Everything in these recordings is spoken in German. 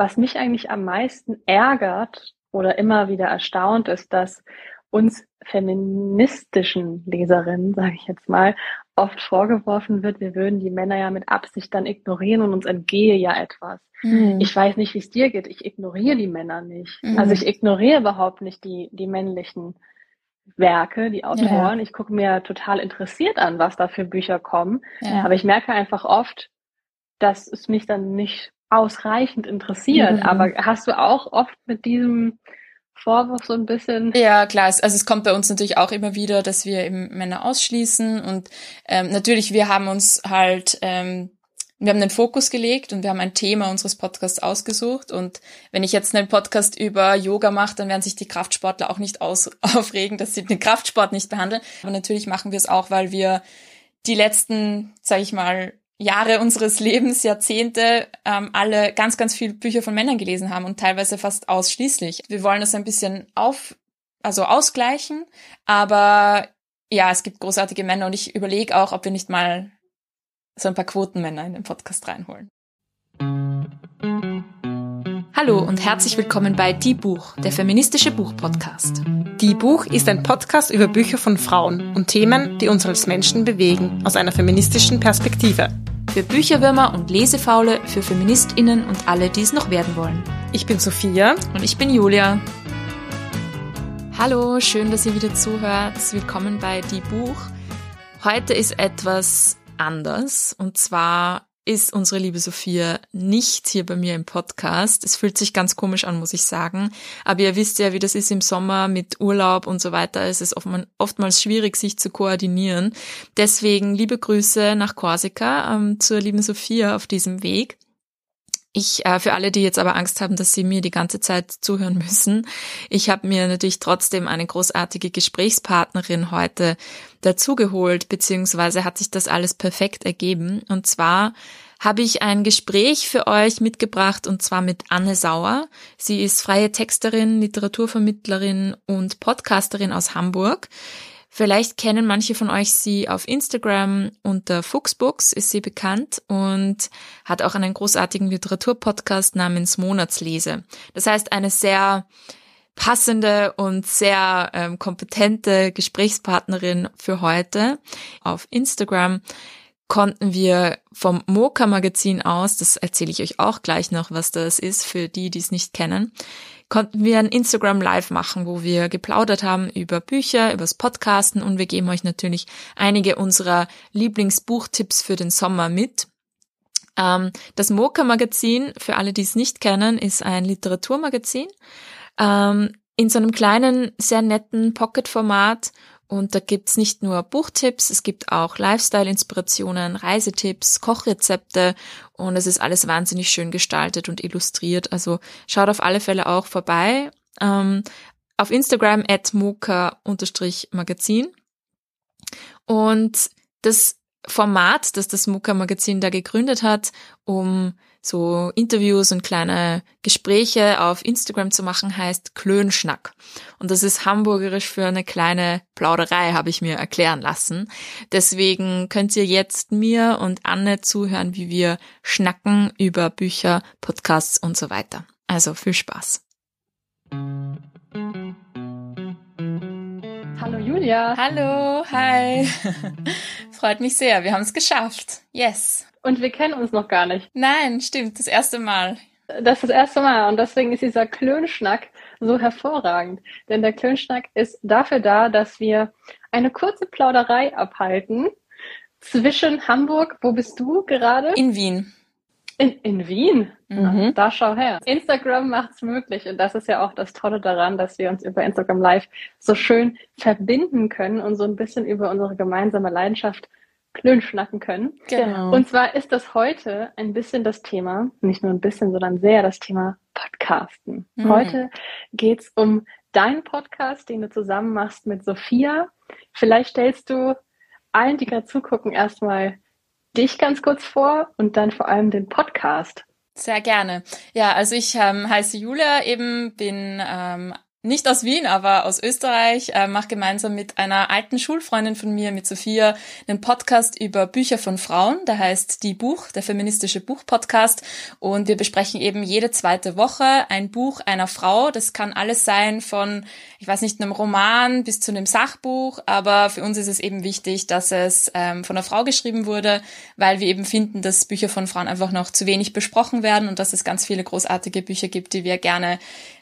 was mich eigentlich am meisten ärgert oder immer wieder erstaunt ist, dass uns feministischen Leserinnen, sage ich jetzt mal, oft vorgeworfen wird, wir würden die Männer ja mit Absicht dann ignorieren und uns entgehe ja etwas. Mhm. Ich weiß nicht, wie es dir geht. Ich ignoriere die Männer nicht. Mhm. Also ich ignoriere überhaupt nicht die, die männlichen Werke, die Autoren. Ja. Ich gucke mir total interessiert an, was da für Bücher kommen. Ja. Aber ich merke einfach oft, dass es mich dann nicht ausreichend interessiert. Mhm. Aber hast du auch oft mit diesem Vorwurf so ein bisschen. Ja, klar. Also es kommt bei uns natürlich auch immer wieder, dass wir eben Männer ausschließen und ähm, natürlich, wir haben uns halt, ähm, wir haben den Fokus gelegt und wir haben ein Thema unseres Podcasts ausgesucht und wenn ich jetzt einen Podcast über Yoga mache, dann werden sich die Kraftsportler auch nicht aus aufregen, dass sie den Kraftsport nicht behandeln. Aber natürlich machen wir es auch, weil wir die letzten, sage ich mal, Jahre unseres Lebens, Jahrzehnte, ähm, alle ganz, ganz viele Bücher von Männern gelesen haben und teilweise fast ausschließlich. Wir wollen das ein bisschen auf, also ausgleichen, aber ja, es gibt großartige Männer und ich überlege auch, ob wir nicht mal so ein paar Quotenmänner in den Podcast reinholen. Hallo und herzlich willkommen bei Die Buch, der feministische Buchpodcast. Die Buch ist ein Podcast über Bücher von Frauen und Themen, die uns als Menschen bewegen, aus einer feministischen Perspektive. Für Bücherwürmer und Lesefaule, für FeministInnen und alle, die es noch werden wollen. Ich bin Sophia. Und ich bin Julia. Hallo, schön, dass ihr wieder zuhört. Willkommen bei Die Buch. Heute ist etwas anders. Und zwar ist unsere liebe Sophia nicht hier bei mir im Podcast. Es fühlt sich ganz komisch an, muss ich sagen. Aber ihr wisst ja, wie das ist im Sommer mit Urlaub und so weiter. Es ist oftmals schwierig, sich zu koordinieren. Deswegen liebe Grüße nach Korsika ähm, zur lieben Sophia auf diesem Weg. Ich, äh, für alle, die jetzt aber Angst haben, dass sie mir die ganze Zeit zuhören müssen, ich habe mir natürlich trotzdem eine großartige Gesprächspartnerin heute dazugeholt, beziehungsweise hat sich das alles perfekt ergeben. Und zwar habe ich ein Gespräch für euch mitgebracht und zwar mit Anne Sauer. Sie ist freie Texterin, Literaturvermittlerin und Podcasterin aus Hamburg. Vielleicht kennen manche von euch sie auf Instagram unter Fuchsbooks ist sie bekannt und hat auch einen großartigen Literaturpodcast namens Monatslese. Das heißt, eine sehr passende und sehr ähm, kompetente Gesprächspartnerin für heute. Auf Instagram konnten wir vom Moka Magazin aus, das erzähle ich euch auch gleich noch, was das ist für die, die es nicht kennen, konnten wir ein Instagram Live machen, wo wir geplaudert haben über Bücher, übers Podcasten und wir geben euch natürlich einige unserer Lieblingsbuchtipps für den Sommer mit. Ähm, das Moka Magazin, für alle, die es nicht kennen, ist ein Literaturmagazin ähm, in so einem kleinen, sehr netten Pocket-Format und da gibt's nicht nur Buchtipps, es gibt auch Lifestyle-Inspirationen, Reisetipps, Kochrezepte und es ist alles wahnsinnig schön gestaltet und illustriert. Also schaut auf alle Fälle auch vorbei. Ähm, auf Instagram at moka-magazin. Und das Format, das das Moka-Magazin da gegründet hat, um so Interviews und kleine Gespräche auf Instagram zu machen, heißt Klönschnack. Und das ist hamburgerisch für eine kleine Plauderei, habe ich mir erklären lassen. Deswegen könnt ihr jetzt mir und Anne zuhören, wie wir schnacken über Bücher, Podcasts und so weiter. Also viel Spaß. Hallo Julia. Hallo, hi. Freut mich sehr, wir haben es geschafft. Yes. Und wir kennen uns noch gar nicht. Nein, stimmt, das erste Mal. Das ist das erste Mal und deswegen ist dieser Klönschnack so hervorragend. Denn der Klönschnack ist dafür da, dass wir eine kurze Plauderei abhalten zwischen Hamburg, wo bist du gerade? In Wien. In, in Wien? Mhm. Da schau her. Instagram macht's möglich und das ist ja auch das Tolle daran, dass wir uns über Instagram Live so schön verbinden können und so ein bisschen über unsere gemeinsame Leidenschaft Klönschnacken können. Genau. Und zwar ist das heute ein bisschen das Thema, nicht nur ein bisschen, sondern sehr das Thema Podcasten. Mhm. Heute geht's um deinen Podcast, den du zusammen machst mit Sophia. Vielleicht stellst du allen, die gerade zugucken, erstmal dich ganz kurz vor und dann vor allem den Podcast. Sehr gerne. Ja, also ich ähm, heiße Julia, eben bin ähm, nicht aus Wien, aber aus Österreich, äh, mache gemeinsam mit einer alten Schulfreundin von mir, mit Sophia, einen Podcast über Bücher von Frauen. Der heißt Die Buch, der feministische Buch-Podcast. Und wir besprechen eben jede zweite Woche ein Buch einer Frau. Das kann alles sein von, ich weiß nicht, einem Roman bis zu einem Sachbuch. Aber für uns ist es eben wichtig, dass es ähm, von einer Frau geschrieben wurde, weil wir eben finden, dass Bücher von Frauen einfach noch zu wenig besprochen werden und dass es ganz viele großartige Bücher gibt, die wir gerne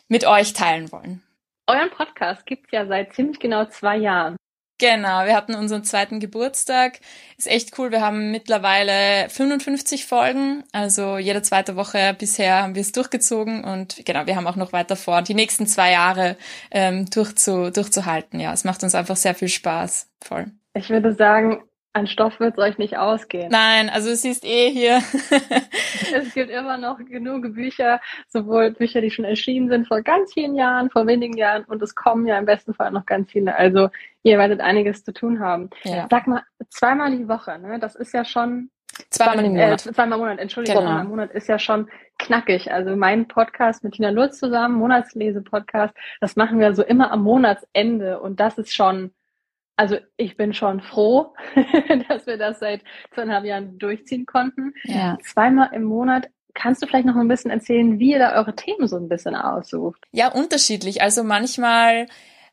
mit euch teilen wollen. Euren Podcast gibt's ja seit ziemlich genau zwei Jahren. Genau, wir hatten unseren zweiten Geburtstag. Ist echt cool. Wir haben mittlerweile 55 Folgen. Also jede zweite Woche bisher haben wir es durchgezogen und genau, wir haben auch noch weiter vor, die nächsten zwei Jahre ähm, durchzu, durchzuhalten. Ja, es macht uns einfach sehr viel Spaß. Voll. Ich würde sagen, an Stoff wird es euch nicht ausgehen. Nein, also es ist eh hier. es gibt immer noch genug Bücher, sowohl Bücher, die schon erschienen sind vor ganz vielen Jahren, vor wenigen Jahren und es kommen ja im besten Fall noch ganz viele. Also ihr werdet einiges zu tun haben. Ja. Sag mal, zweimal die Woche, ne? Das ist ja schon Zweimal im Monat. Äh, zweimal im Monat, Entschuldigung, genau. im Monat ist ja schon knackig. Also mein Podcast mit Tina Lutz zusammen, Monatslese-Podcast, das machen wir so immer am Monatsende und das ist schon also ich bin schon froh, dass wir das seit zweieinhalb Jahren durchziehen konnten. Ja. Zweimal im Monat. Kannst du vielleicht noch ein bisschen erzählen, wie ihr da eure Themen so ein bisschen aussucht? Ja, unterschiedlich. Also manchmal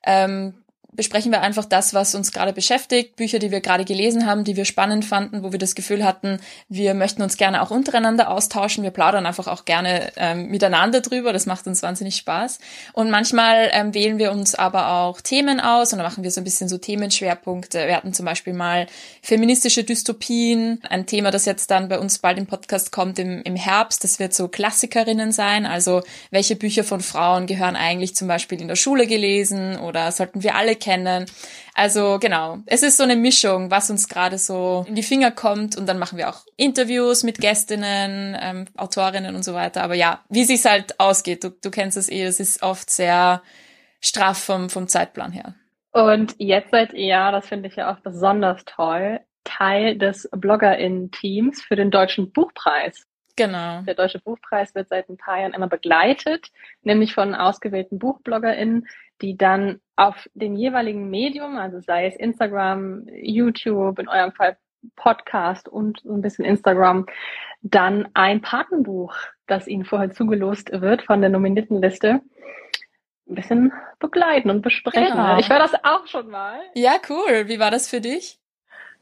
ähm, besprechen wir einfach das, was uns gerade beschäftigt, Bücher, die wir gerade gelesen haben, die wir spannend fanden, wo wir das Gefühl hatten, wir möchten uns gerne auch untereinander austauschen. Wir plaudern einfach auch gerne ähm, miteinander drüber. Das macht uns wahnsinnig Spaß. Und manchmal ähm, wählen wir uns aber auch Themen aus und dann machen wir so ein bisschen so Themenschwerpunkte. Wir hatten zum Beispiel mal feministische Dystopien, ein Thema, das jetzt dann bei uns bald im Podcast kommt im, im Herbst. Das wird so Klassikerinnen sein. Also welche Bücher von Frauen gehören eigentlich zum Beispiel in der Schule gelesen oder sollten wir alle kennen. Also genau, es ist so eine Mischung, was uns gerade so in die Finger kommt und dann machen wir auch Interviews mit Gästinnen, ähm, Autorinnen und so weiter. Aber ja, wie sich's halt ausgeht, du, du kennst es eh, es ist oft sehr straff vom, vom Zeitplan her. Und jetzt seid ihr, das finde ich ja auch besonders toll, Teil des BloggerInnen-Teams für den Deutschen Buchpreis. Genau. Der Deutsche Buchpreis wird seit ein paar Jahren immer begleitet, nämlich von ausgewählten BuchbloggerInnen, die dann auf dem jeweiligen Medium, also sei es Instagram, YouTube, in eurem Fall Podcast und so ein bisschen Instagram, dann ein Patenbuch, das ihnen vorher zugelost wird von der Nominiertenliste, ein bisschen begleiten und besprechen. Genau. Ich war das auch schon mal. Ja, cool. Wie war das für dich?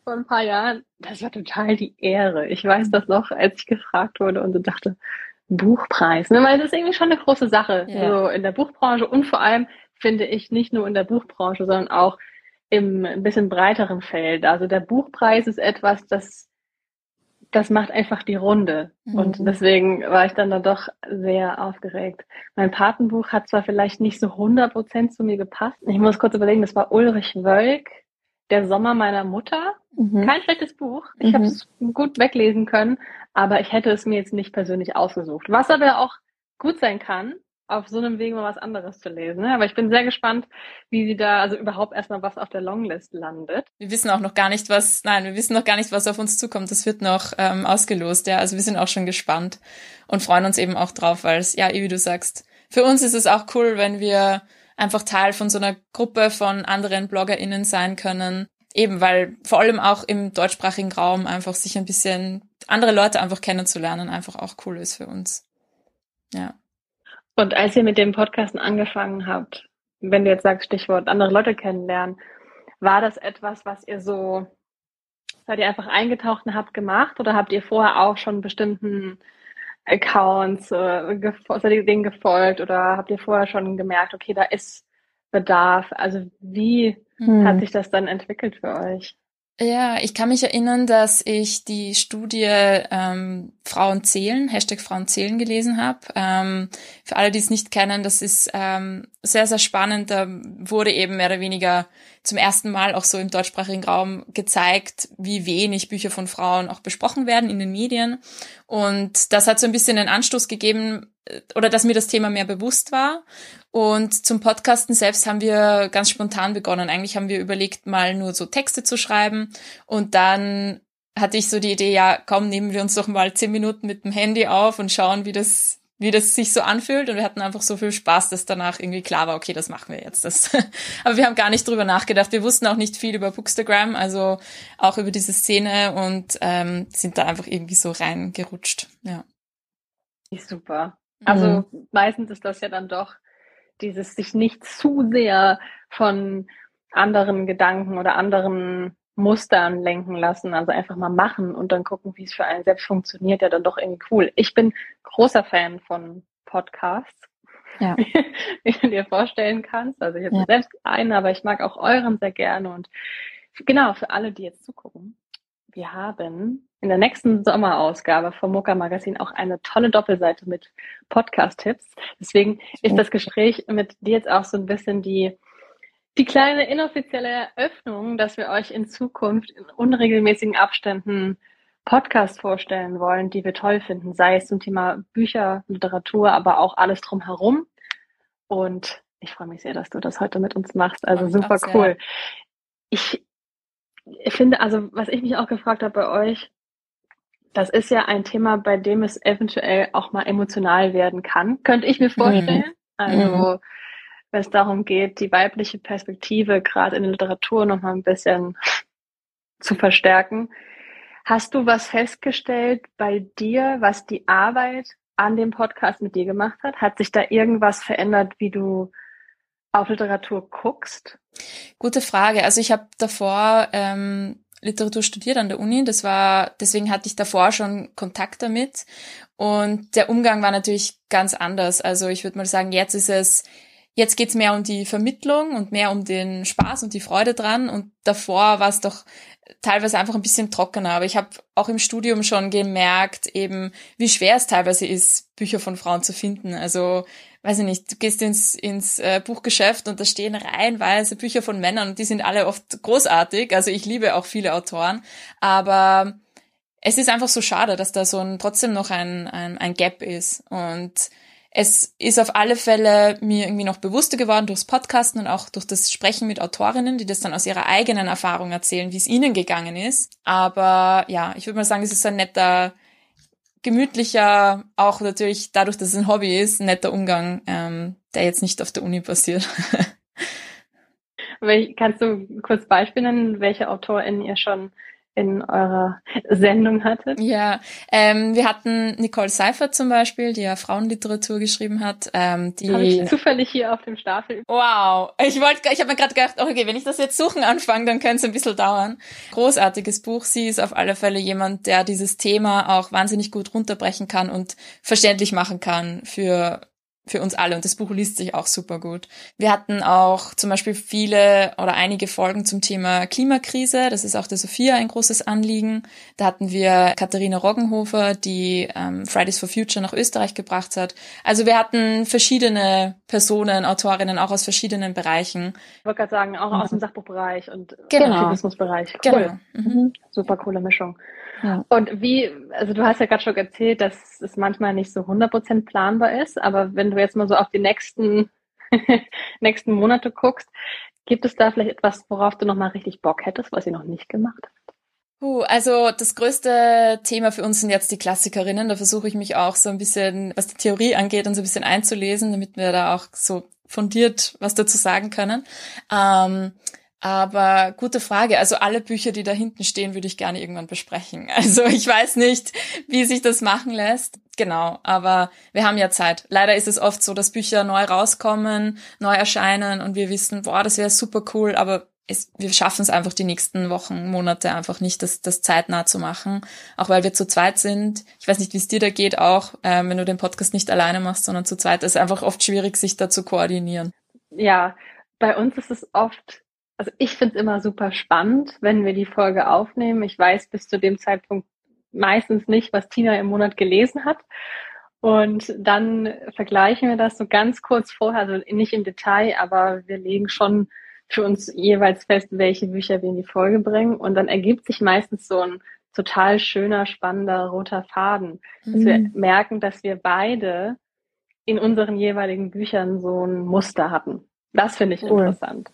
Vor ein paar Jahren. Das war total die Ehre. Ich weiß das noch, als ich gefragt wurde und so dachte, Buchpreis. Ne? Weil das ist irgendwie schon eine große Sache. Ja. So in der Buchbranche und vor allem finde ich, nicht nur in der Buchbranche, sondern auch im ein bisschen breiteren Feld. Also der Buchpreis ist etwas, das, das macht einfach die Runde. Mhm. Und deswegen war ich dann da doch sehr aufgeregt. Mein Patenbuch hat zwar vielleicht nicht so 100 Prozent zu mir gepasst. Ich muss kurz überlegen, das war Ulrich Wölk, Der Sommer meiner Mutter. Mhm. Kein schlechtes Buch. Ich mhm. habe es gut weglesen können, aber ich hätte es mir jetzt nicht persönlich ausgesucht. Was aber auch gut sein kann, auf so einem Weg mal was anderes zu lesen. Ne? Aber ich bin sehr gespannt, wie sie da, also überhaupt erstmal was auf der Longlist landet. Wir wissen auch noch gar nicht, was, nein, wir wissen noch gar nicht, was auf uns zukommt. Das wird noch ähm, ausgelost, ja. Also wir sind auch schon gespannt und freuen uns eben auch drauf, weil es, ja, wie du sagst, für uns ist es auch cool, wenn wir einfach Teil von so einer Gruppe von anderen BloggerInnen sein können. Eben, weil vor allem auch im deutschsprachigen Raum einfach sich ein bisschen andere Leute einfach kennenzulernen einfach auch cool ist für uns. Ja. Und als ihr mit dem Podcasten angefangen habt, wenn du jetzt sagst, Stichwort andere Leute kennenlernen, war das etwas, was ihr so, seid ihr einfach eingetaucht und habt gemacht oder habt ihr vorher auch schon bestimmten Accounts, äh, ihr denen gefolgt oder habt ihr vorher schon gemerkt, okay, da ist Bedarf? Also wie hm. hat sich das dann entwickelt für euch? Ja, ich kann mich erinnern, dass ich die Studie ähm, Frauen zählen, Hashtag Frauen zählen gelesen habe. Ähm, für alle, die es nicht kennen, das ist ähm, sehr, sehr spannend. Da wurde eben mehr oder weniger zum ersten Mal auch so im deutschsprachigen Raum gezeigt, wie wenig Bücher von Frauen auch besprochen werden in den Medien. Und das hat so ein bisschen einen Anstoß gegeben, äh, oder dass mir das Thema mehr bewusst war. Und zum Podcasten selbst haben wir ganz spontan begonnen. Eigentlich haben wir überlegt, mal nur so Texte zu schreiben. Und dann hatte ich so die Idee, ja, komm, nehmen wir uns doch mal zehn Minuten mit dem Handy auf und schauen, wie das, wie das sich so anfühlt und wir hatten einfach so viel Spaß, dass danach irgendwie klar war, okay, das machen wir jetzt. Das. Aber wir haben gar nicht drüber nachgedacht. Wir wussten auch nicht viel über Bookstagram, also auch über diese Szene und ähm, sind da einfach irgendwie so reingerutscht. Ja. Super. Also mhm. meistens ist das ja dann doch dieses sich nicht zu sehr von anderen Gedanken oder anderen Mustern lenken lassen, also einfach mal machen und dann gucken, wie es für einen selbst funktioniert, ja dann doch irgendwie cool. Ich bin großer Fan von Podcasts, ja. wie du dir vorstellen kannst. Also ich habe ja. selbst einen, aber ich mag auch euren sehr gerne und genau, für alle, die jetzt zugucken, wir haben in der nächsten Sommerausgabe vom Mocha Magazin auch eine tolle Doppelseite mit Podcast-Tipps. Deswegen ist das Gespräch mit dir jetzt auch so ein bisschen die die kleine inoffizielle Eröffnung, dass wir euch in Zukunft in unregelmäßigen Abständen Podcasts vorstellen wollen, die wir toll finden, sei es zum Thema Bücher, Literatur, aber auch alles drumherum. Und ich freue mich sehr, dass du das heute mit uns machst. Also super cool. Ich, ich finde, also was ich mich auch gefragt habe bei euch, das ist ja ein Thema, bei dem es eventuell auch mal emotional werden kann. Könnte ich mir vorstellen. Mhm. Also mhm wenn es darum geht, die weibliche Perspektive gerade in der Literatur noch mal ein bisschen zu verstärken. Hast du was festgestellt bei dir, was die Arbeit an dem Podcast mit dir gemacht hat? Hat sich da irgendwas verändert, wie du auf Literatur guckst? Gute Frage. Also ich habe davor ähm, Literatur studiert an der Uni. Das war, deswegen hatte ich davor schon Kontakt damit. Und der Umgang war natürlich ganz anders. Also ich würde mal sagen, jetzt ist es Jetzt geht's mehr um die Vermittlung und mehr um den Spaß und die Freude dran. Und davor war es doch teilweise einfach ein bisschen trockener. Aber ich habe auch im Studium schon gemerkt, eben, wie schwer es teilweise ist, Bücher von Frauen zu finden. Also, weiß ich nicht, du gehst ins, ins äh, Buchgeschäft und da stehen reihenweise Bücher von Männern und die sind alle oft großartig. Also ich liebe auch viele Autoren. Aber es ist einfach so schade, dass da so ein, trotzdem noch ein, ein, ein Gap ist. Und es ist auf alle Fälle mir irgendwie noch bewusster geworden durchs Podcasten und auch durch das Sprechen mit Autorinnen, die das dann aus ihrer eigenen Erfahrung erzählen, wie es ihnen gegangen ist. Aber ja, ich würde mal sagen, es ist ein netter, gemütlicher, auch natürlich dadurch, dass es ein Hobby ist, ein netter Umgang, ähm, der jetzt nicht auf der Uni passiert. Kannst du kurz Beispiele nennen, welche AutorInnen ihr schon in eurer Sendung hattet? Ja, ähm, wir hatten Nicole Seifert zum Beispiel, die ja Frauenliteratur geschrieben hat. Ähm, die Habe ich zufällig hier auf dem Stapel. Wow, ich wollte, ich habe mir gerade gedacht, okay, wenn ich das jetzt suchen anfange, dann könnte es ein bisschen dauern. Großartiges Buch. Sie ist auf alle Fälle jemand, der dieses Thema auch wahnsinnig gut runterbrechen kann und verständlich machen kann für für uns alle und das Buch liest sich auch super gut. Wir hatten auch zum Beispiel viele oder einige Folgen zum Thema Klimakrise. Das ist auch der Sophia ein großes Anliegen. Da hatten wir Katharina Roggenhofer, die ähm, Fridays for Future nach Österreich gebracht hat. Also wir hatten verschiedene Personen, Autorinnen auch aus verschiedenen Bereichen. Ich wollte gerade sagen, auch mhm. aus dem Sachbuchbereich und genau. Aktivismusbereich. Cool. Genau. Mhm. Super coole Mischung. Und wie, also du hast ja gerade schon erzählt, dass es manchmal nicht so 100% planbar ist, aber wenn du jetzt mal so auf die nächsten, nächsten Monate guckst, gibt es da vielleicht etwas, worauf du nochmal richtig Bock hättest, was ihr noch nicht gemacht habt? Uh, also das größte Thema für uns sind jetzt die Klassikerinnen. Da versuche ich mich auch so ein bisschen, was die Theorie angeht, und so ein bisschen einzulesen, damit wir da auch so fundiert was dazu sagen können. Ähm, aber gute Frage. Also alle Bücher, die da hinten stehen, würde ich gerne irgendwann besprechen. Also ich weiß nicht, wie sich das machen lässt. Genau, aber wir haben ja Zeit. Leider ist es oft so, dass Bücher neu rauskommen, neu erscheinen und wir wissen, boah, das wäre super cool, aber es, wir schaffen es einfach die nächsten Wochen, Monate einfach nicht, das, das zeitnah zu machen. Auch weil wir zu zweit sind. Ich weiß nicht, wie es dir da geht auch, ähm, wenn du den Podcast nicht alleine machst, sondern zu zweit. ist einfach oft schwierig, sich da zu koordinieren. Ja, bei uns ist es oft also ich finde es immer super spannend, wenn wir die Folge aufnehmen. Ich weiß bis zu dem Zeitpunkt meistens nicht, was Tina im Monat gelesen hat. Und dann vergleichen wir das so ganz kurz vorher, also nicht im Detail, aber wir legen schon für uns jeweils fest, welche Bücher wir in die Folge bringen. Und dann ergibt sich meistens so ein total schöner, spannender roter Faden. Mhm. Dass wir mhm. merken, dass wir beide in unseren jeweiligen Büchern so ein Muster hatten. Das finde ich cool. interessant.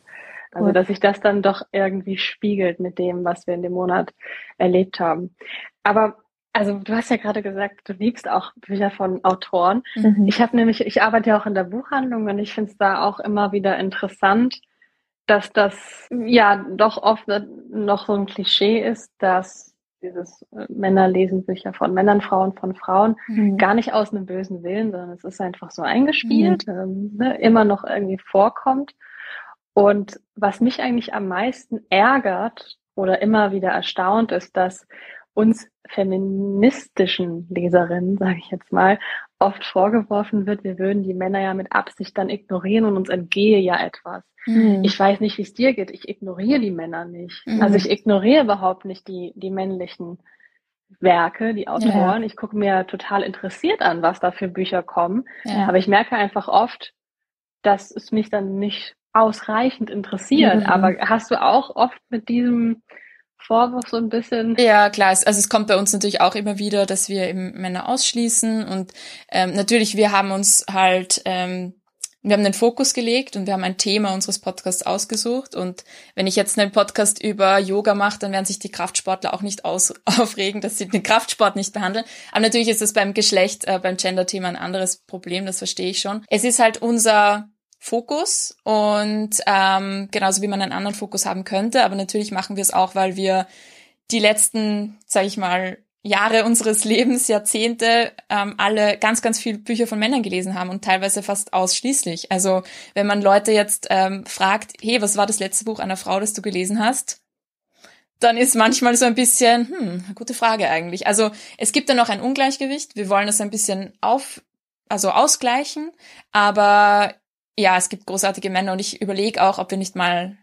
Also, dass sich das dann doch irgendwie spiegelt mit dem, was wir in dem Monat erlebt haben. Aber Also du hast ja gerade gesagt, du liebst auch Bücher von Autoren. Mhm. Ich habe nämlich, ich arbeite ja auch in der Buchhandlung und ich finde es da auch immer wieder interessant, dass das ja doch oft noch so ein Klischee ist, dass dieses äh, Männer lesen Bücher von Männern, Frauen von Frauen, mhm. gar nicht aus einem bösen Willen, sondern es ist einfach so eingespielt, mhm. ähm, ne, immer noch irgendwie vorkommt. Und was mich eigentlich am meisten ärgert oder immer wieder erstaunt ist, dass uns feministischen Leserinnen, sage ich jetzt mal, oft vorgeworfen wird, wir würden die Männer ja mit Absicht dann ignorieren und uns entgehe ja etwas. Mhm. Ich weiß nicht, wie es dir geht. Ich ignoriere die Männer nicht. Mhm. Also ich ignoriere überhaupt nicht die, die männlichen Werke, die Autoren. Ja. Ich gucke mir total interessiert an, was da für Bücher kommen. Ja. Aber ich merke einfach oft, dass es mich dann nicht ausreichend interessiert. Mhm. Aber hast du auch oft mit diesem Vorwurf so ein bisschen. Ja, klar. Also es kommt bei uns natürlich auch immer wieder, dass wir eben Männer ausschließen und ähm, natürlich, wir haben uns halt, ähm, wir haben den Fokus gelegt und wir haben ein Thema unseres Podcasts ausgesucht und wenn ich jetzt einen Podcast über Yoga mache, dann werden sich die Kraftsportler auch nicht aus aufregen, dass sie den Kraftsport nicht behandeln. Aber natürlich ist es beim Geschlecht, äh, beim Gender-Thema ein anderes Problem, das verstehe ich schon. Es ist halt unser Fokus und ähm, genauso wie man einen anderen Fokus haben könnte. Aber natürlich machen wir es auch, weil wir die letzten, sage ich mal, Jahre unseres Lebens, Jahrzehnte, ähm, alle ganz, ganz viele Bücher von Männern gelesen haben und teilweise fast ausschließlich. Also wenn man Leute jetzt ähm, fragt, hey, was war das letzte Buch einer Frau, das du gelesen hast? Dann ist manchmal so ein bisschen, hm, gute Frage eigentlich. Also es gibt da noch ein Ungleichgewicht. Wir wollen das ein bisschen auf, also ausgleichen. Aber ja, es gibt großartige Männer und ich überlege auch, ob wir nicht mal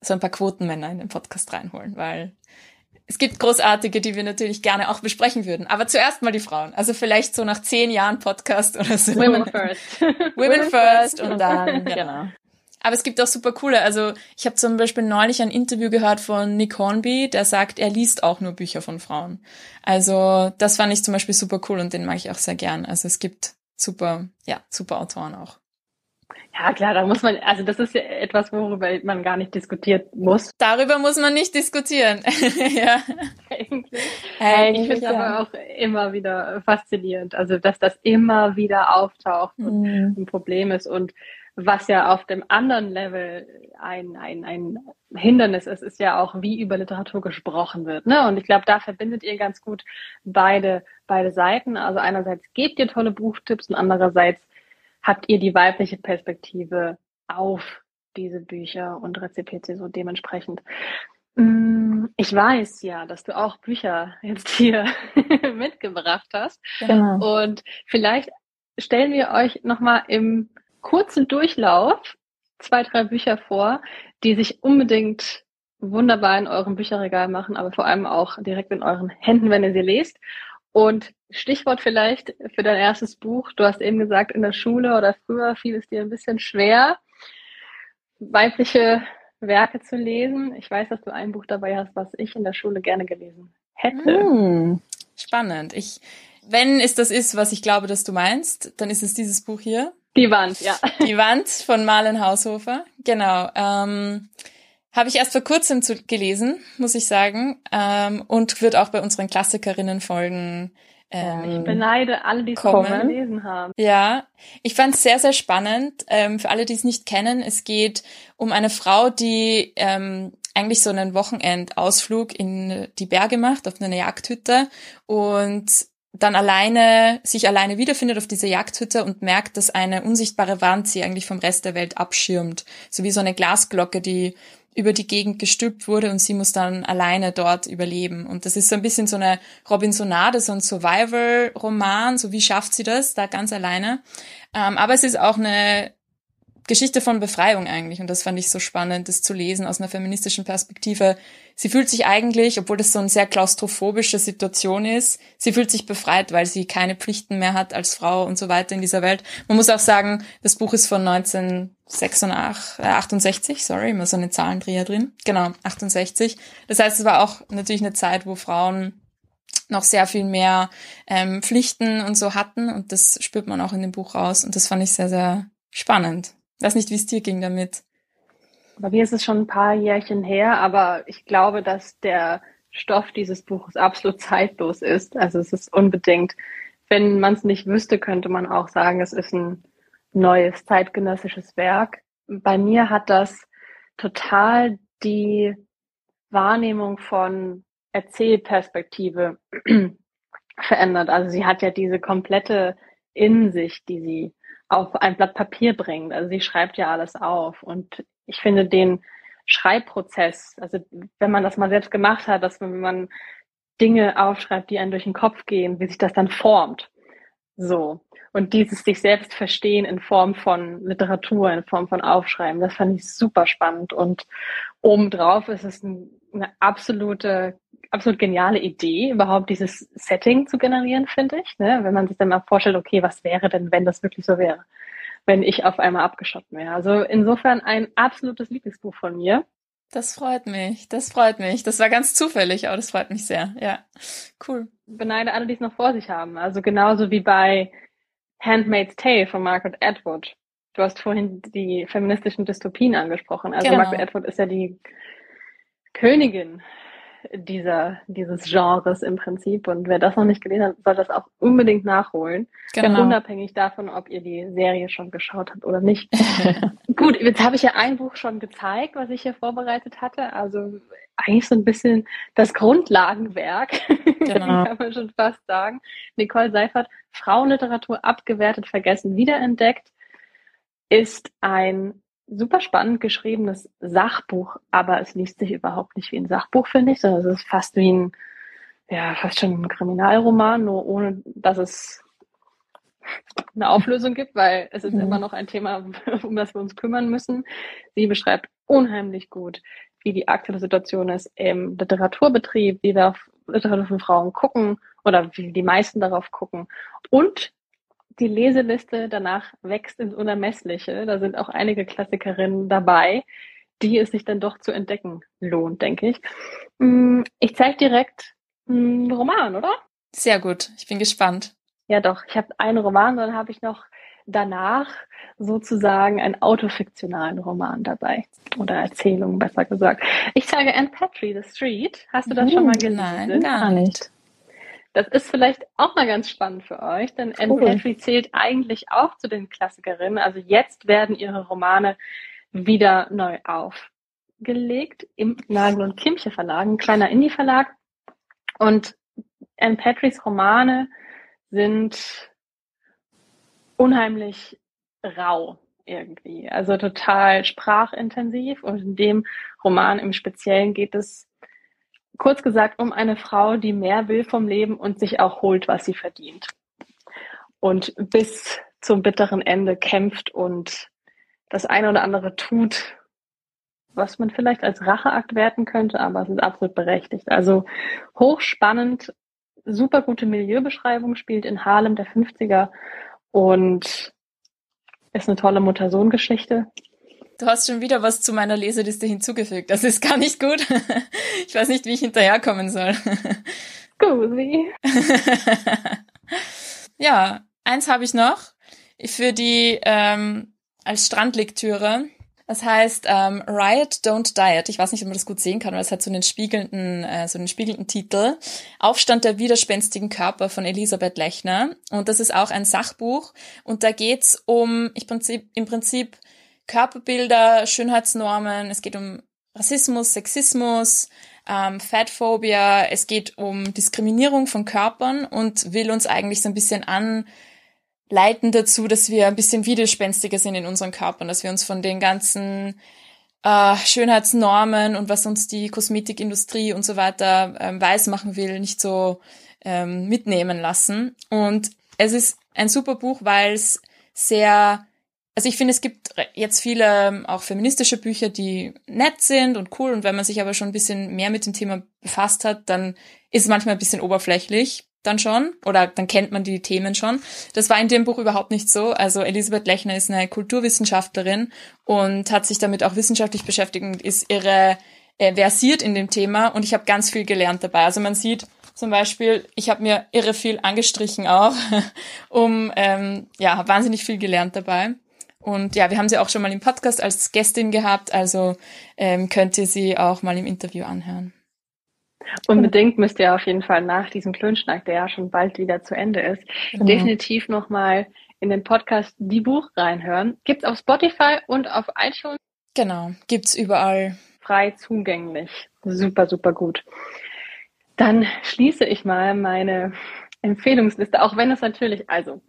so ein paar Quotenmänner in den Podcast reinholen, weil es gibt großartige, die wir natürlich gerne auch besprechen würden. Aber zuerst mal die Frauen. Also vielleicht so nach zehn Jahren Podcast oder so. Women first. Women first und dann, genau. genau. Aber es gibt auch super coole. Also ich habe zum Beispiel neulich ein Interview gehört von Nick Hornby, der sagt, er liest auch nur Bücher von Frauen. Also das fand ich zum Beispiel super cool und den mag ich auch sehr gern. Also es gibt super, ja, super Autoren auch. Ja, klar, da muss man, also das ist ja etwas, worüber man gar nicht diskutieren muss. Darüber muss man nicht diskutieren. ja. Eigentlich. Eigentlich ich finde es ja. aber auch immer wieder faszinierend, also dass das immer wieder auftaucht und mhm. ein Problem ist und was ja auf dem anderen Level ein, ein, ein Hindernis ist, ist ja auch, wie über Literatur gesprochen wird. Ne? Und ich glaube, da verbindet ihr ganz gut beide, beide Seiten. Also einerseits gebt ihr tolle Buchtipps und andererseits habt ihr die weibliche Perspektive auf diese Bücher und rezipiert sie so dementsprechend. Mm, ich weiß ja, dass du auch Bücher jetzt hier mitgebracht hast. Genau. Und vielleicht stellen wir euch nochmal im kurzen Durchlauf zwei, drei Bücher vor, die sich unbedingt wunderbar in eurem Bücherregal machen, aber vor allem auch direkt in euren Händen, wenn ihr sie lest. Und Stichwort vielleicht für dein erstes Buch. Du hast eben gesagt, in der Schule oder früher fiel es dir ein bisschen schwer, weibliche Werke zu lesen. Ich weiß, dass du ein Buch dabei hast, was ich in der Schule gerne gelesen hätte. Hm, spannend. Ich, wenn es das ist, was ich glaube, dass du meinst, dann ist es dieses Buch hier. Die Wand, ja. Die Wand von Marlen Haushofer. Genau. Ähm, habe ich erst vor kurzem zu, gelesen, muss ich sagen, ähm, und wird auch bei unseren Klassikerinnen-Folgen ähm, ich beneide alle, die es gelesen haben. Ja, ich fand es sehr, sehr spannend. Ähm, für alle, die es nicht kennen, es geht um eine Frau, die ähm, eigentlich so einen Wochenendausflug in die Berge macht, auf eine Jagdhütte und dann alleine, sich alleine wiederfindet auf dieser Jagdhütte und merkt, dass eine unsichtbare Wand sie eigentlich vom Rest der Welt abschirmt. So wie so eine Glasglocke, die über die Gegend gestülpt wurde und sie muss dann alleine dort überleben. Und das ist so ein bisschen so eine Robinsonade, so ein Survival-Roman, so wie schafft sie das da ganz alleine. Ähm, aber es ist auch eine Geschichte von Befreiung eigentlich. Und das fand ich so spannend, das zu lesen aus einer feministischen Perspektive. Sie fühlt sich eigentlich, obwohl das so eine sehr klaustrophobische Situation ist, sie fühlt sich befreit, weil sie keine Pflichten mehr hat als Frau und so weiter in dieser Welt. Man muss auch sagen, das Buch ist von 1968, äh, 68, sorry, immer so eine Zahlendreher drin. Genau, 68. Das heißt, es war auch natürlich eine Zeit, wo Frauen noch sehr viel mehr ähm, Pflichten und so hatten und das spürt man auch in dem Buch raus und das fand ich sehr, sehr spannend. Weiß nicht, wie es dir ging damit. Bei mir ist es schon ein paar Jährchen her, aber ich glaube, dass der Stoff dieses Buches absolut zeitlos ist. Also es ist unbedingt, wenn man es nicht wüsste, könnte man auch sagen, es ist ein neues zeitgenössisches Werk. Bei mir hat das total die Wahrnehmung von Erzählperspektive verändert. Also sie hat ja diese komplette Innensicht, die sie auf ein Blatt Papier bringt. Also sie schreibt ja alles auf. Und ich finde den Schreibprozess, also wenn man das mal selbst gemacht hat, dass man, wenn man Dinge aufschreibt, die einem durch den Kopf gehen, wie sich das dann formt. So. Und dieses sich selbst verstehen in Form von Literatur, in Form von Aufschreiben, das fand ich super spannend. Und obendrauf ist es ein, eine absolute, absolut geniale Idee, überhaupt dieses Setting zu generieren, finde ich. Ne? Wenn man sich dann mal vorstellt, okay, was wäre denn, wenn das wirklich so wäre? Wenn ich auf einmal abgeschotten wäre. Also insofern ein absolutes Lieblingsbuch von mir. Das freut mich, das freut mich. Das war ganz zufällig, aber das freut mich sehr. Ja, cool. Beneide alle, die es noch vor sich haben. Also genauso wie bei Handmaid's Tale von Margaret Atwood. Du hast vorhin die feministischen Dystopien angesprochen. Also genau. Margaret Atwood ist ja die Königin dieser, dieses Genres im Prinzip. Und wer das noch nicht gelesen hat, soll das auch unbedingt nachholen. Genau. unabhängig davon, ob ihr die Serie schon geschaut habt oder nicht. Gut, jetzt habe ich ja ein Buch schon gezeigt, was ich hier vorbereitet hatte. Also eigentlich so ein bisschen das Grundlagenwerk, genau. kann man schon fast sagen. Nicole Seifert, Frauenliteratur abgewertet, vergessen, wiederentdeckt, ist ein super spannend geschriebenes Sachbuch, aber es liest sich überhaupt nicht wie ein Sachbuch, finde ich, sondern es ist fast wie ein, ja, fast schon ein Kriminalroman, nur ohne, dass es eine Auflösung gibt, weil es ist mhm. immer noch ein Thema, um das wir uns kümmern müssen. Sie beschreibt unheimlich gut, wie die aktuelle Situation ist im Literaturbetrieb, wie wir auf Literatur von Frauen gucken oder wie die meisten darauf gucken und die Leseliste danach wächst ins Unermessliche. Da sind auch einige Klassikerinnen dabei, die es sich dann doch zu entdecken lohnt, denke ich. Mm, ich zeige direkt einen Roman, oder? Sehr gut. Ich bin gespannt. Ja, doch. Ich habe einen Roman, dann habe ich noch danach sozusagen einen autofiktionalen Roman dabei. Oder Erzählung, besser gesagt. Ich sage Anne Petrie, The Street. Hast du das uh, schon mal gelesen? Nein, gar nicht. Das ist vielleicht auch mal ganz spannend für euch, denn cool. Anne Petrie zählt eigentlich auch zu den Klassikerinnen. Also jetzt werden ihre Romane wieder neu aufgelegt im Nagel und Kimche Verlag, ein kleiner Indie-Verlag. Und Anne Petries Romane sind unheimlich rau irgendwie, also total sprachintensiv. Und in dem Roman im Speziellen geht es kurz gesagt um eine Frau, die mehr will vom Leben und sich auch holt, was sie verdient. Und bis zum bitteren Ende kämpft und das eine oder andere tut, was man vielleicht als Racheakt werten könnte, aber es ist absolut berechtigt. Also hochspannend, super gute Milieubeschreibung, spielt in Harlem der 50er und ist eine tolle Mutter-Sohn-Geschichte. Du hast schon wieder was zu meiner Leseliste hinzugefügt. Das ist gar nicht gut. Ich weiß nicht, wie ich hinterherkommen soll. Cozy. ja, eins habe ich noch für die ähm, als Strandlektüre. Das heißt ähm, Riot Don't Diet. Ich weiß nicht, ob man das gut sehen kann, aber es hat so einen spiegelnden, äh, so einen spiegelnden Titel. Aufstand der widerspenstigen Körper von Elisabeth Lechner. Und das ist auch ein Sachbuch. Und da geht's um, ich Prinzip, im Prinzip Körperbilder, Schönheitsnormen, es geht um Rassismus, Sexismus, ähm, Fatphobia, es geht um Diskriminierung von Körpern und will uns eigentlich so ein bisschen anleiten dazu, dass wir ein bisschen widerspenstiger sind in unseren Körpern, dass wir uns von den ganzen äh, Schönheitsnormen und was uns die Kosmetikindustrie und so weiter ähm, weismachen will, nicht so ähm, mitnehmen lassen. Und es ist ein super Buch, weil es sehr also ich finde, es gibt jetzt viele ähm, auch feministische Bücher, die nett sind und cool. Und wenn man sich aber schon ein bisschen mehr mit dem Thema befasst hat, dann ist es manchmal ein bisschen oberflächlich dann schon oder dann kennt man die Themen schon. Das war in dem Buch überhaupt nicht so. Also Elisabeth Lechner ist eine Kulturwissenschaftlerin und hat sich damit auch wissenschaftlich beschäftigt und ist irre äh, versiert in dem Thema und ich habe ganz viel gelernt dabei. Also man sieht zum Beispiel, ich habe mir irre viel angestrichen auch, um ähm, ja, habe wahnsinnig viel gelernt dabei. Und ja, wir haben sie auch schon mal im Podcast als Gästin gehabt, also ähm, könnt ihr sie auch mal im Interview anhören. Unbedingt müsst ihr auf jeden Fall nach diesem Klönschnack, der ja schon bald wieder zu Ende ist, mhm. definitiv nochmal in den Podcast Die Buch reinhören. Gibt's auf Spotify und auf iTunes. Genau, gibt's überall. Frei zugänglich. Super, super gut. Dann schließe ich mal meine Empfehlungsliste, auch wenn es natürlich, also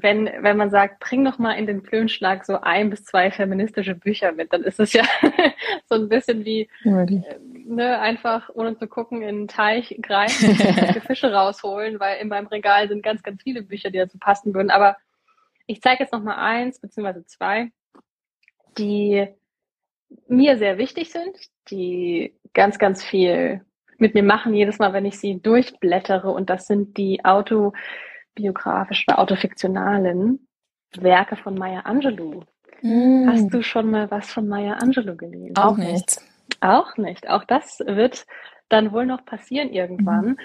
wenn, wenn man sagt, bring doch mal in den Klönschlag so ein bis zwei feministische Bücher mit, dann ist es ja so ein bisschen wie äh, ne, einfach ohne zu gucken in den Teich greifen und Fische rausholen, weil in meinem Regal sind ganz, ganz viele Bücher, die dazu passen würden. Aber ich zeige jetzt noch mal eins beziehungsweise zwei, die mir sehr wichtig sind, die ganz, ganz viel mit mir machen, jedes Mal, wenn ich sie durchblättere. Und das sind die autobiografischen, autofiktionalen Werke von Maya Angelou. Mm. Hast du schon mal was von Maya Angelou gelesen? Auch nicht. Auch nicht. Auch das wird dann wohl noch passieren irgendwann. Mhm.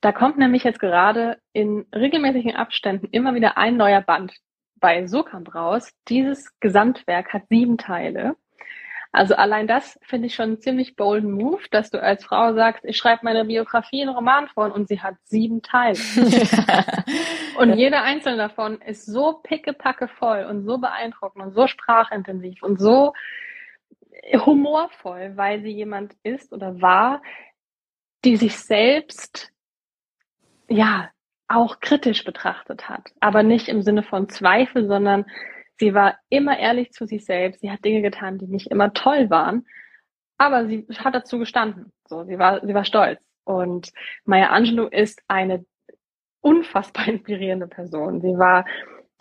Da kommt nämlich jetzt gerade in regelmäßigen Abständen immer wieder ein neuer Band bei Sokamp raus. Dieses Gesamtwerk hat sieben Teile. Also allein das finde ich schon einen ziemlich bolden Move, dass du als Frau sagst, ich schreibe meine Biografie in Roman vor und sie hat sieben Teile. und jeder einzelne davon ist so pickepacke voll und so beeindruckend und so sprachintensiv und so humorvoll, weil sie jemand ist oder war, die sich selbst ja auch kritisch betrachtet hat, aber nicht im Sinne von Zweifel, sondern sie war immer ehrlich zu sich selbst. Sie hat Dinge getan, die nicht immer toll waren, aber sie hat dazu gestanden. So, sie war, sie war stolz. Und Maya Angelou ist eine unfassbar inspirierende Person. Sie war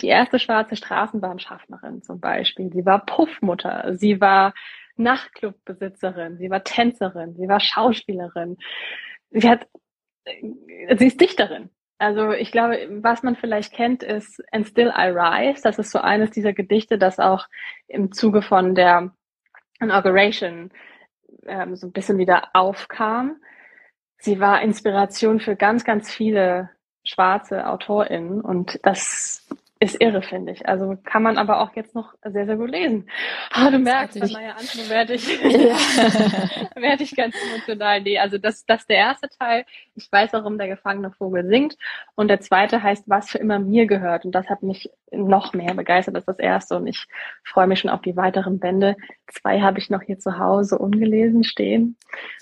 die erste schwarze Straßenbahnschaffnerin zum Beispiel. Sie war Puffmutter. Sie war Nachtclubbesitzerin, sie war Tänzerin, sie war Schauspielerin. Sie hat, sie ist Dichterin. Also ich glaube, was man vielleicht kennt, ist And Still I Rise. Das ist so eines dieser Gedichte, das auch im Zuge von der Inauguration ähm, so ein bisschen wieder aufkam. Sie war Inspiration für ganz, ganz viele schwarze AutorInnen und das ist irre, finde ich. Also kann man aber auch jetzt noch sehr, sehr gut lesen. Aber du merkst, bei Maya Angelou werde ich, werde ich ganz emotional. Nee, also das, das ist der erste Teil. Ich weiß, warum der gefangene Vogel singt. Und der zweite heißt, was für immer mir gehört. Und das hat mich noch mehr begeistert als das erste. Und ich freue mich schon auf die weiteren Bände. Zwei habe ich noch hier zu Hause ungelesen stehen.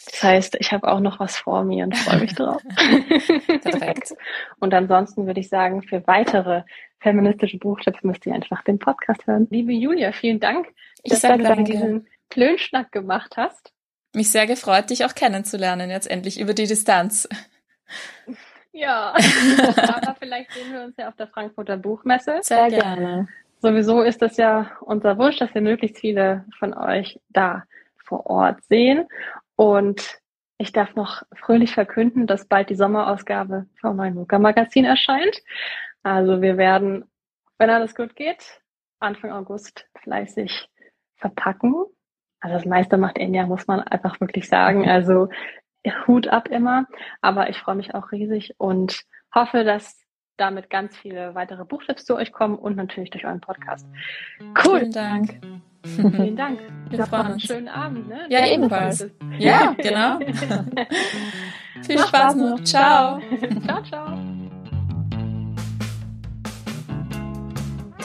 Das heißt, ich habe auch noch was vor mir und freue mich drauf. Perfekt. Und ansonsten würde ich sagen, für weitere feministische Buchtipps müsst ihr einfach den Podcast hören. Liebe Julia, vielen Dank, ich dass du danke. diesen Klönschnack gemacht hast. Mich sehr gefreut, dich auch kennenzulernen, jetzt endlich über die Distanz. Ja, aber vielleicht sehen wir uns ja auf der Frankfurter Buchmesse. Sehr, sehr gerne. Sowieso ist das ja unser Wunsch, dass wir möglichst viele von euch da vor Ort sehen. Und ich darf noch fröhlich verkünden, dass bald die Sommerausgabe vom Neuen Muka Magazin erscheint. Also wir werden, wenn alles gut geht, Anfang August fleißig verpacken. Also das meiste macht Enya, muss man einfach wirklich sagen. Mhm. Also Hut ab immer. Aber ich freue mich auch riesig und hoffe, dass damit ganz viele weitere Buchtipps zu euch kommen und natürlich durch euren Podcast. Cool. Vielen Dank. Vielen Dank. Wir das war einen schönen Abend, ne? Ja, ebenfalls. Ja, genau. Viel Spaß noch. Ciao. ciao, ciao.